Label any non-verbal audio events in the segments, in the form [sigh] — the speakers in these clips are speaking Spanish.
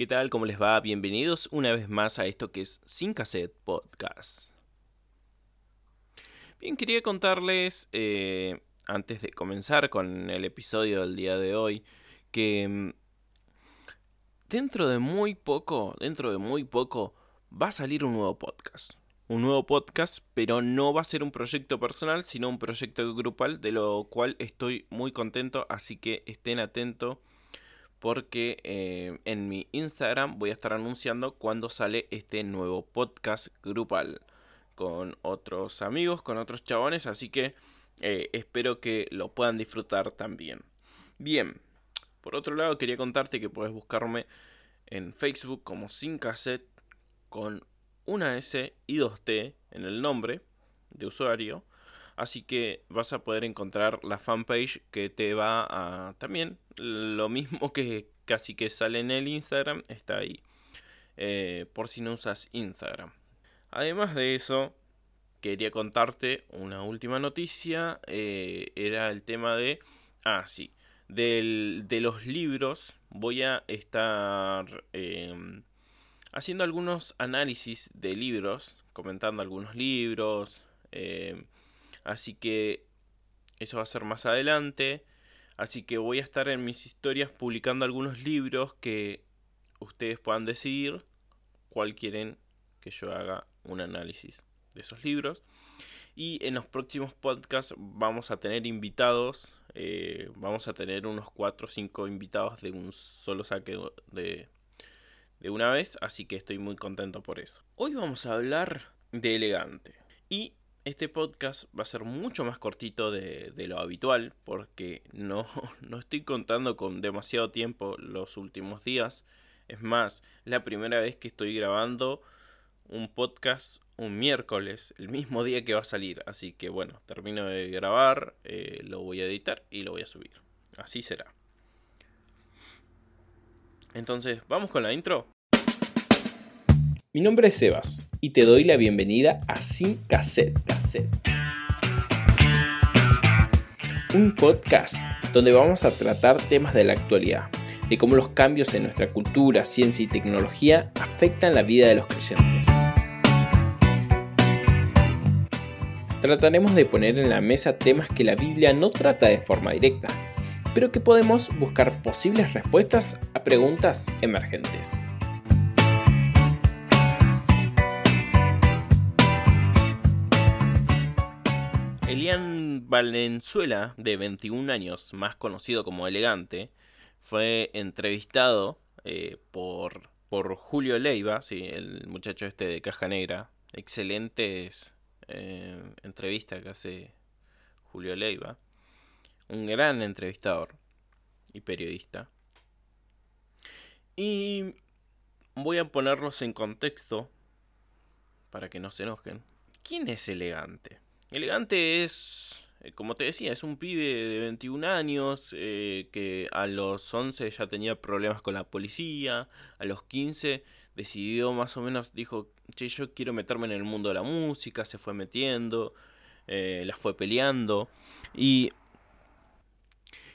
¿Qué tal? ¿Cómo les va? Bienvenidos una vez más a esto que es Sin Cassette Podcast. Bien, quería contarles, eh, antes de comenzar con el episodio del día de hoy, que mm, dentro de muy poco, dentro de muy poco, va a salir un nuevo podcast. Un nuevo podcast, pero no va a ser un proyecto personal, sino un proyecto grupal, de lo cual estoy muy contento, así que estén atentos porque eh, en mi Instagram voy a estar anunciando cuando sale este nuevo podcast grupal con otros amigos, con otros chabones, así que eh, espero que lo puedan disfrutar también. Bien, por otro lado quería contarte que puedes buscarme en Facebook como Sin Cassette con una S y dos T en el nombre de usuario. Así que vas a poder encontrar la fanpage que te va a también lo mismo que casi que sale en el Instagram, está ahí. Eh, por si no usas Instagram. Además de eso, quería contarte una última noticia. Eh, era el tema de... Ah, sí. Del, de los libros. Voy a estar em, haciendo algunos análisis de libros. Comentando algunos libros. Eh, Así que eso va a ser más adelante. Así que voy a estar en mis historias publicando algunos libros que ustedes puedan decidir cuál quieren que yo haga un análisis de esos libros. Y en los próximos podcasts vamos a tener invitados. Eh, vamos a tener unos 4 o 5 invitados de un solo saque de, de una vez. Así que estoy muy contento por eso. Hoy vamos a hablar de elegante. Y este podcast va a ser mucho más cortito de, lo habitual porque no, [laughs] no estoy contando con demasiado tiempo los últimos días. Es más, es la primera vez que estoy grabando un podcast un miércoles, el mismo día que va a salir. Así que bueno, termino de grabar, eh, lo voy a editar y lo voy a subir. Así será. Entonces, ¿vamos con la intro? Mi nombre es Sebas y te doy la bienvenida a Sin Cassette Cassette. Un podcast donde vamos a tratar temas de la actualidad, de cómo los cambios en nuestra cultura, ciencia y tecnología afectan la vida de los creyentes. Trataremos de poner en la mesa temas que la Biblia no trata de forma directa, pero que podemos buscar posibles respuestas a preguntas emergentes. Elian Valenzuela, de 21 años, más conocido como Elegante, fue entrevistado eh, por, por Julio Leiva, sí, el muchacho este de Caja Negra. Excelentes eh, entrevistas que hace Julio Leiva. Un gran entrevistador y periodista. Y voy a ponerlos en contexto para que no se enojen. ¿Quién es elegante? Elegante es, eh, como te decía, es un pibe de 21 años eh, que a los 11 ya tenía problemas con la policía, a los 15 decidió más o menos, dijo, che, yo quiero meterme en el mundo de la música, se fue metiendo, eh, la fue peleando y,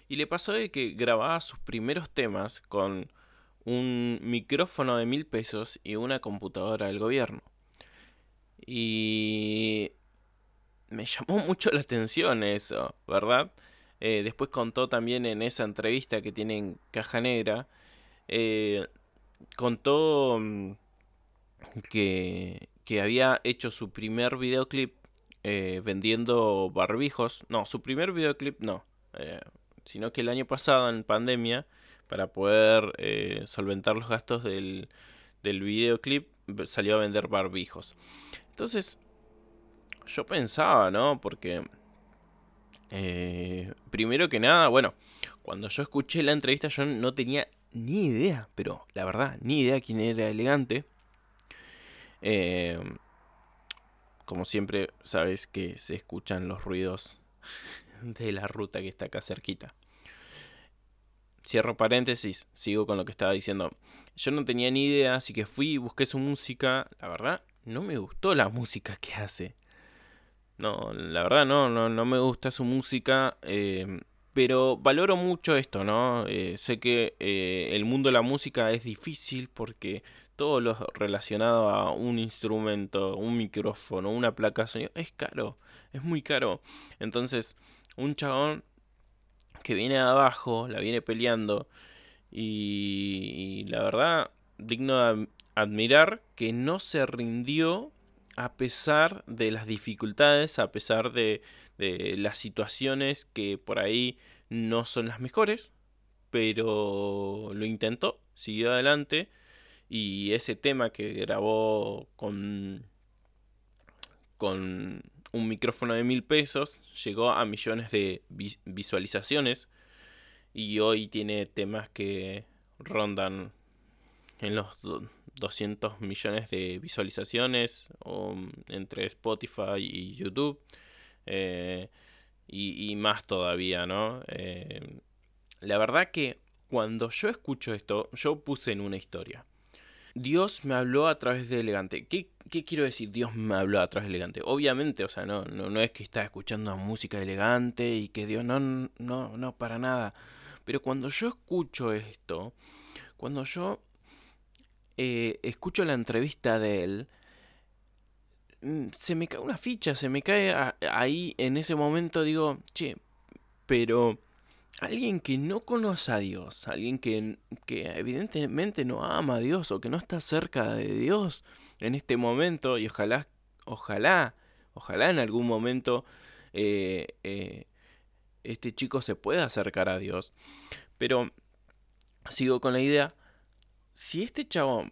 y le pasó de que grababa sus primeros temas con un micrófono de mil pesos y una computadora del gobierno. Y llamó [laughs] mucho la atención eso, ¿verdad? Eh, después contó también en esa entrevista que tiene en Caja Negra, eh, contó mm, que, que, había hecho su primer videoclip eh, vendiendo barbijos. No, su primer videoclip no, sino que el año pasado en pandemia, para poder solventar los gastos del, del videoclip, salió a vender barbijos. Entonces, yo pensaba, ¿no? Porque, eh, primero que nada, bueno, cuando yo escuché la entrevista yo no tenía ni idea, pero la verdad, ni idea quién era elegante. Eh, como siempre, sabes que se escuchan los ruidos [laughs] de la ruta que está acá cerquita. Cierro paréntesis, sigo con lo que estaba diciendo. Yo no tenía ni idea, así que fui y busqué su música. La verdad, no me gustó la música que hace. No, la verdad no, no, no me gusta su música. Eh, pero valoro mucho esto, ¿no? Eh, sé que eh, el mundo de la música es difícil porque todo lo relacionado a un instrumento, un micrófono, una placa de sonido, es caro, es muy caro. Entonces, un chabón que viene abajo, la viene peleando y, la verdad, digno de admirar que no se rindió a pesar de las dificultades, a pesar de, las situaciones que por ahí no son las mejores, pero lo intentó, siguió adelante y ese tema que grabó con, con un micrófono de mil pesos llegó a millones de visualizaciones y hoy tiene temas que rondan en los 200 millones de visualizaciones entre Spotify y YouTube eh, y, más todavía, ¿no? Eh, la verdad que cuando yo escucho esto, yo puse en una historia. Dios me habló a través de Elegante. ¿Qué, quiero decir Dios me habló a través de Elegante? Obviamente, o sea, no, no, es que está escuchando música elegante y que Dios no, no, no, para nada. Pero cuando yo escucho esto, cuando yo eh, escucho la entrevista de él, mm, se me cae una ficha, se me cae ahí en ese momento, digo, che, pero alguien que no conoce a Dios, alguien que, evidentemente no ama a Dios o que no está cerca de Dios en este momento y ojalá, ojalá, ojalá en algún momento eh, eh, este chico se pueda acercar a Dios. Pero sigo con la idea, si este chabón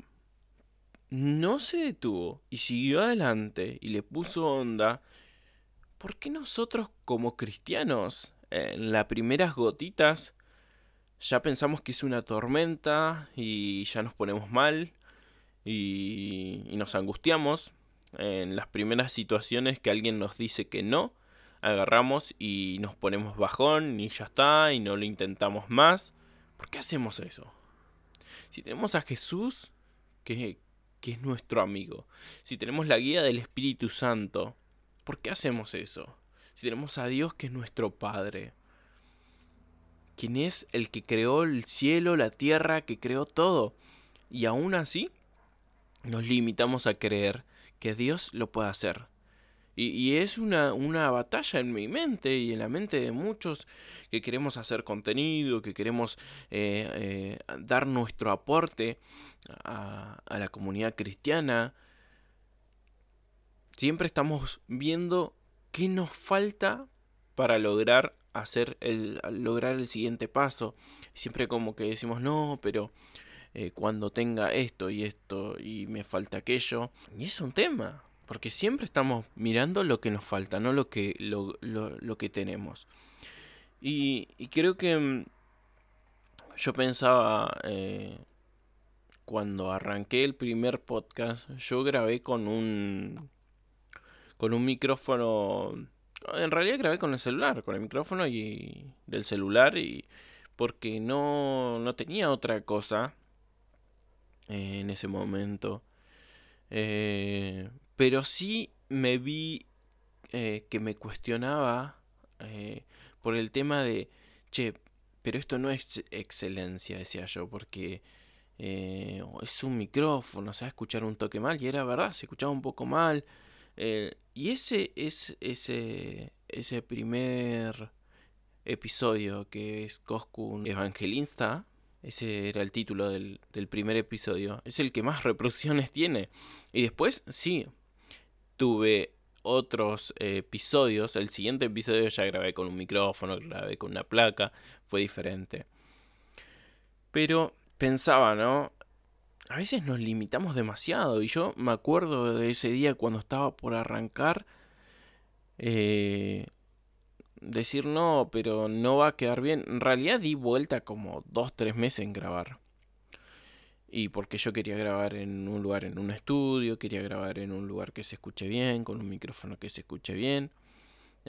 no se detuvo y siguió adelante y le puso onda, ¿por qué nosotros como cristianos en las primeras gotitas ya pensamos que es una tormenta y ya nos ponemos mal y, nos angustiamos. En las primeras situaciones que alguien nos dice que no, agarramos y nos ponemos bajón y ya está y no lo intentamos más. ¿Por qué hacemos eso? Si tenemos a Jesús, que, que es nuestro amigo, si tenemos la guía del Espíritu Santo, ¿por qué hacemos eso? si tenemos a Dios que es nuestro Padre, quien es el que creó el cielo, la tierra, que creó todo, y aún así nos limitamos a creer que Dios lo puede hacer. Y, es una, una, batalla en mi mente y en la mente de muchos que queremos hacer contenido, que queremos eh, eh, dar nuestro aporte a, a la comunidad cristiana. Siempre estamos viendo ¿Qué nos falta para lograr hacer el lograr el siguiente paso? Siempre como que decimos, "No, pero eh, cuando tenga esto y esto y me falta aquello." Y es un tema, porque siempre estamos mirando lo que nos falta, no lo que lo, lo, que tenemos. Y, creo que mm, yo pensaba eh, cuando arranqué el primer podcast, yo grabé con un con un micrófono. En realidad grabé con el celular, con el micrófono y del celular y porque no, no tenía otra cosa en ese momento. Eh, pero sí me vi eh, que me cuestionaba eh, por el tema de, che, pero esto no es excelencia, decía yo, porque es un micrófono, o sea, escuchar un toque mal, y era verdad, se escuchaba un poco mal. Eh, y ese es ese, ese primer episodio que es Coscu Evangelista. Ese era el título del, del primer episodio. Es el que más reproducciones tiene. Y después, sí, tuve otros episodios. El siguiente episodio ya grabé con un micrófono, grabé con una placa. Fue diferente. Pero pensaba, ¿no? a veces nos limitamos demasiado. Y yo me acuerdo de ese día cuando estaba por arrancar. Eh, decir no, pero no va a quedar bien. En realidad di vuelta como dos, tres meses en grabar. Y porque yo quería grabar en un lugar, en un estudio, quería grabar en un lugar que se escuche bien, con un micrófono que se escuche bien.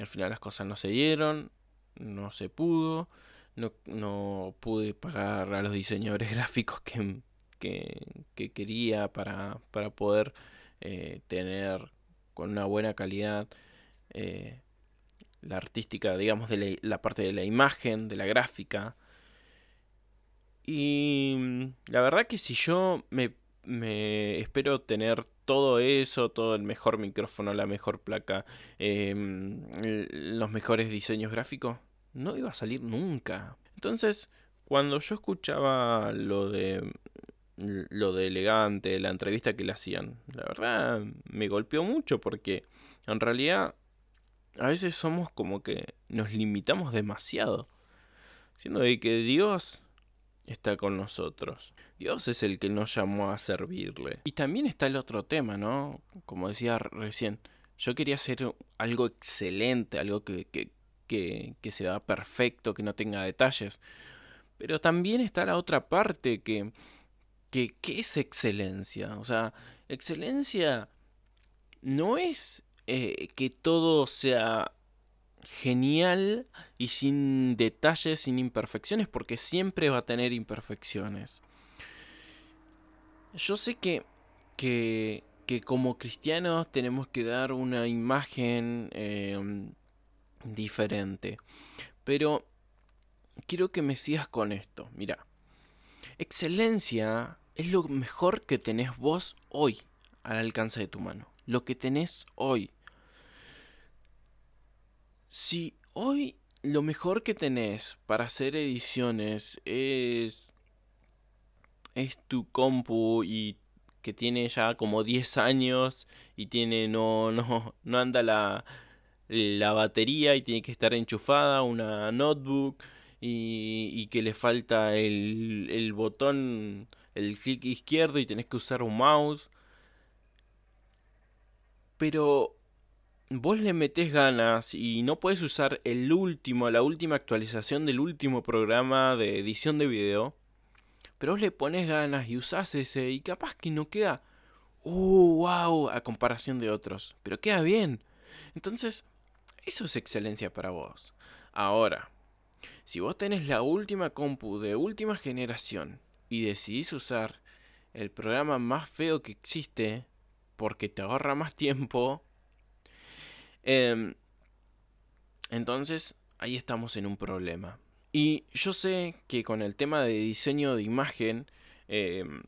Al final las cosas no se dieron, no se pudo, no, no pude pagar a los diseñadores [laughs] gráficos que, que, quería para, para poder eh, tener con una buena calidad eh, la artística, digamos, de la, parte de la imagen, de la gráfica. Y mm, la verdad que si yo me, espero tener todo eso, todo el mejor micrófono, la mejor placa, em, los mejores diseños gráficos, no iba a salir nunca. Entonces, cuando yo escuchaba lo de lo de elegante, la entrevista que le hacían, la verdad me golpeó mucho porque en realidad a veces somos como que nos limitamos demasiado, siendo de que Dios está con nosotros. Dios es el que nos llamó a servirle. Y también está el otro tema, ¿no? Como decía recién, yo quería hacer algo excelente, algo que, que, que, que sea perfecto, que no tenga detalles. Pero también está la otra parte que, que, es excelencia. O sea, excelencia no es eh, que todo sea genial y sin detalles, sin imperfecciones, porque siempre va a tener imperfecciones. Yo sé que, que, que como cristianos tenemos que dar una imagen em, diferente, pero quiero que me sigas con esto. Mira, excelencia es lo mejor que tenés vos hoy al alcance de tu mano. Lo que tenés hoy. Si hoy lo mejor que tenés para hacer ediciones es es tu compu y que tiene ya como 10 años y tiene no no no anda la la batería y tiene que estar enchufada una notebook y, y que le falta el, el botón el clic izquierdo y tenés que usar un mouse. Pero vos le metés ganas y no puedes usar el último, la última actualización del último programa de edición de video, pero vos le pones ganas y usás ese y capaz que no queda, uh, wow, a comparación de otros, pero queda bien. Entonces, eso es excelencia para vos. Ahora, si vos tenés la última compu de última generación y decidís usar el programa más feo que existe porque te ahorra más tiempo, Em, entonces, ahí estamos en un problema. Y yo sé que con el tema de diseño de imagen, em,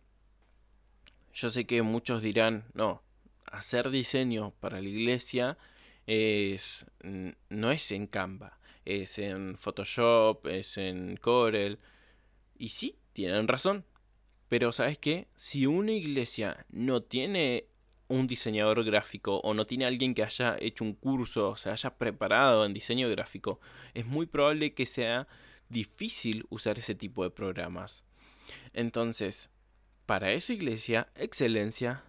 yo sé que muchos dirán, no, hacer diseño para la iglesia es, no es en Canva, es en Photoshop, es en Corel. Y sí, tienen razón. Pero sabes qué? Si una iglesia no tiene un diseñador gráfico o no tiene alguien que haya hecho un curso o se haya preparado en diseño gráfico, es muy probable que sea difícil usar ese tipo de programas. Entonces, para esa iglesia, excelencia,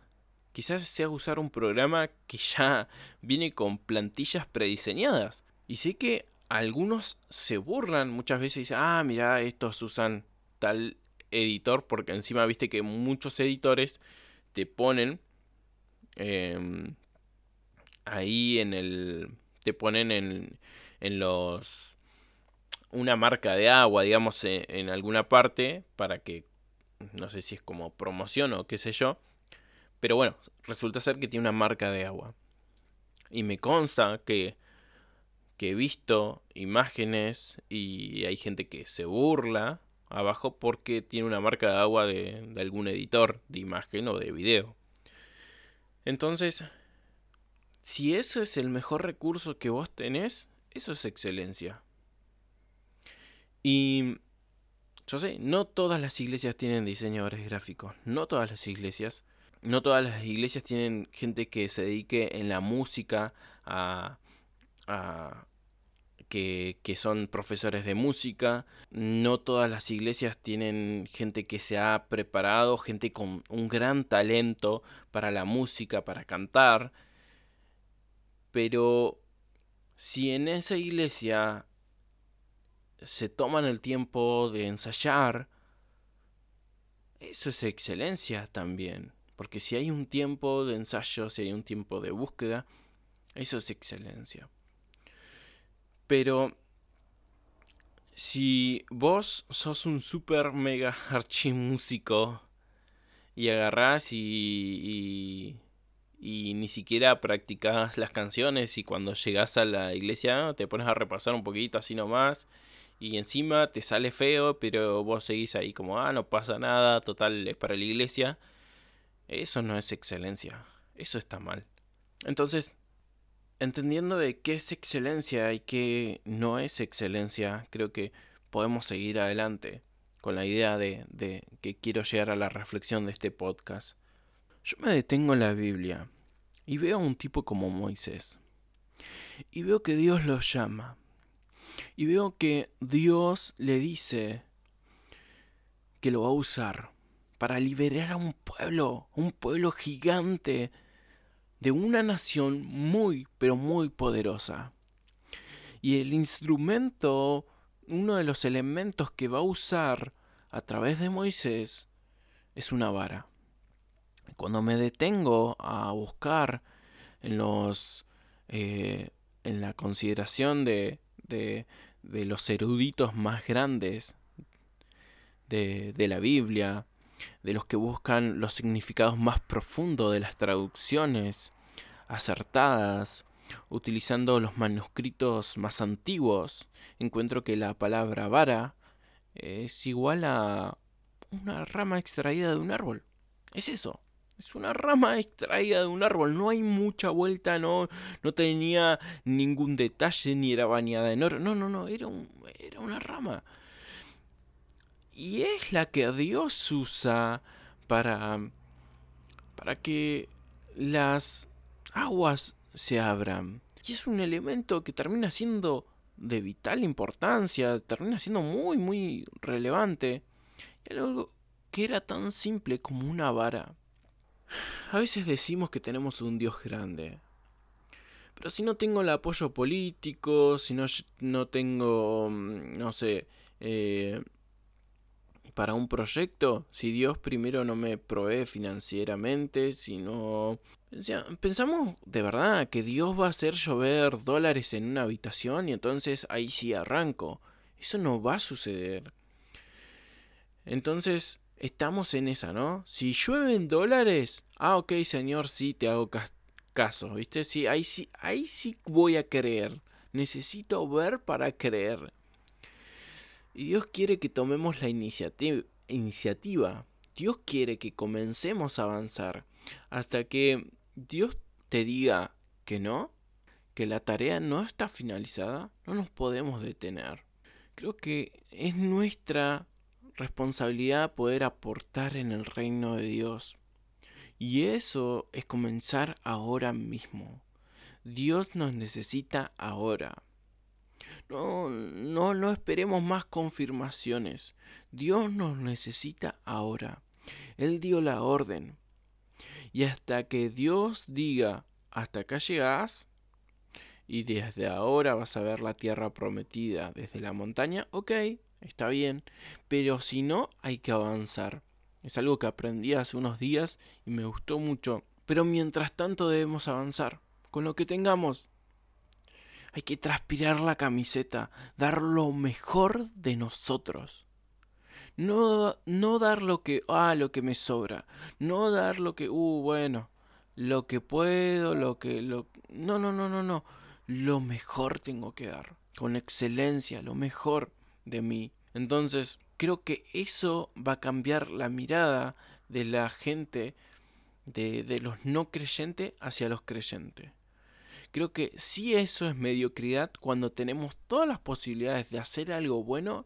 quizás sea usar un programa que ya viene con plantillas prediseñadas. Y sé que algunos se burlan muchas veces y dicen, ah, mira, estos usan tal editor, porque encima viste que muchos editores te ponen Em, ahí en el... te ponen en, en los... una marca de agua, digamos, en, en alguna parte para que... no sé si es como promoción o qué sé yo. Pero bueno, resulta ser que tiene una marca de agua. Y me consta que, he visto imágenes y hay gente que se burla abajo porque tiene una marca de agua de algún editor de imagen o de video. Entonces, si ese es el mejor recurso que vos tenés, eso es excelencia. Y yo sé, no todas las iglesias tienen diseñadores gráficos, no todas las iglesias, no todas las iglesias tienen gente que se dedique en la música a, a que, son profesores de música. No todas las iglesias tienen gente que se ha preparado, gente con un gran talento para la música, para cantar. Pero si en esa iglesia se toman el tiempo de ensayar, eso es excelencia también. Porque si hay un tiempo de ensayo, si hay un tiempo de búsqueda, eso es excelencia. Pero si vos sos un super mega [laughs] archimúsico y agarrás y, y ni siquiera practicas las canciones y cuando llegas a la iglesia te pones a repasar un poquito así nomás y encima te sale feo, pero vos seguís ahí como, ah, no pasa nada, total, es para la iglesia. Eso no es excelencia, eso está mal. Entonces, entendiendo de qué es excelencia y qué no es excelencia, creo que podemos seguir adelante con la idea de, de que quiero llegar a la reflexión de este podcast. Yo me detengo en la Biblia y veo a un tipo como Moisés. Y veo que Dios lo llama. Y veo que Dios le dice que lo va a usar para liberar a un pueblo, un pueblo gigante de una nación muy, pero muy poderosa. Y el instrumento, uno de los elementos que va a usar a través de Moisés, es una vara. Cuando me detengo a buscar en los eh, en la consideración de, de, de, los eruditos más grandes de, de la Biblia, de los que buscan los significados más profundos de las traducciones acertadas, utilizando los manuscritos más antiguos, encuentro que la palabra vara es igual a una rama extraída de un árbol. Es eso. Es una rama extraída de un árbol, no hay mucha vuelta, no, no tenía ningún detalle, ni era bañada en oro. No, no, no, era, un, era una rama y es la que Dios usa para, para que las aguas se abran. Y es un elemento que termina siendo de vital importancia, termina siendo muy, muy relevante. Y algo que era tan simple como una vara. A veces decimos que tenemos un Dios grande. Pero si no tengo el apoyo político, si no, no tengo, mm, no sé, eh, para un proyecto si Dios primero no me provee financieramente, si no... pensamos de verdad que Dios va a hacer llover dólares en una habitación y entonces ahí sí arranco. Eso no va a suceder. Entonces, estamos en esa, ¿no? Si llueven dólares, ah, ok, señor, sí te hago caso, ¿viste? Sí, ahí sí, ahí sí voy a creer. Necesito ver para creer. Y Dios quiere que tomemos la iniciativa. Dios quiere que comencemos a avanzar. Hasta que Dios te diga que no, que la tarea no está finalizada, no nos podemos detener. Creo que es nuestra responsabilidad poder aportar en el reino de Dios. Y eso es comenzar ahora mismo. Dios nos necesita ahora. No, no, no esperemos más confirmaciones. Dios nos necesita ahora. Él dio la orden. Y hasta que Dios diga, hasta acá llegás, y desde ahora vas a ver la tierra prometida desde la montaña, ok, está bien. Pero si no, hay que avanzar. Es algo que aprendí hace unos días y me gustó mucho. Pero mientras tanto debemos avanzar. Con lo que tengamos, hay que transpirar la camiseta, dar lo mejor de nosotros. No, no dar lo que, ah, lo que me sobra. No dar lo que, uh, bueno, lo que puedo, lo que, lo... No, no, no, no, no. Lo mejor tengo que dar. Con excelencia, lo mejor de mí. Entonces, creo que eso va a cambiar la mirada de la gente, de, de los no creyentes hacia los creyentes. Creo que sí eso es mediocridad cuando tenemos todas las posibilidades de hacer algo bueno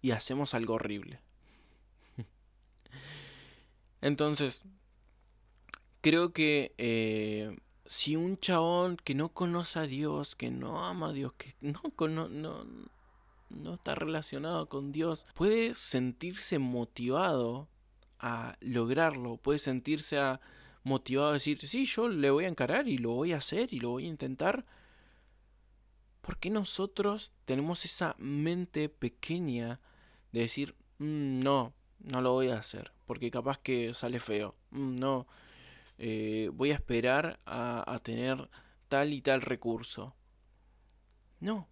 y hacemos algo horrible. [laughs] Entonces, creo que eh, si un chabón que no conoce a Dios, que no ama a Dios, que no, no, no, no está relacionado con Dios, puede sentirse motivado a lograrlo, puede sentirse a motivado a decir, sí, yo le voy a encarar y lo voy a hacer y lo voy a intentar. ¿Por qué nosotros tenemos esa mente pequeña de decir, mm, no, no lo voy a hacer, porque capaz que sale feo, mm, no, eh, voy a esperar a, a tener tal y tal recurso? No,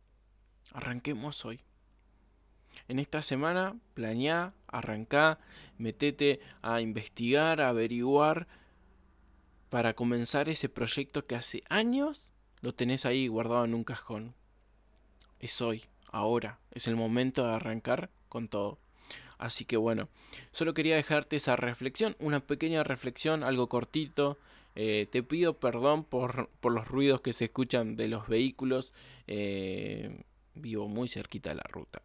arranquemos hoy. En esta semana planeá, arrancá, metete a investigar, a averiguar para comenzar ese proyecto que hace años lo tenés ahí guardado en un cajón. Es hoy, ahora, es el momento de arrancar con todo. Así que bueno, solo quería dejarte esa reflexión, una pequeña reflexión, algo cortito. Eh, te pido perdón por, por, los ruidos que se escuchan de los vehículos. Eh, vivo muy cerquita de la ruta.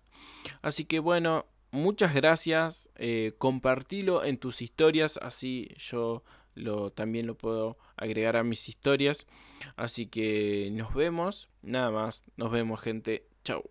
Así que bueno, muchas gracias. Eh, compartilo en tus historias, así yo lo, también lo puedo agregar a mis historias. Así que nos vemos. Nada más. Nos vemos gente. Chau.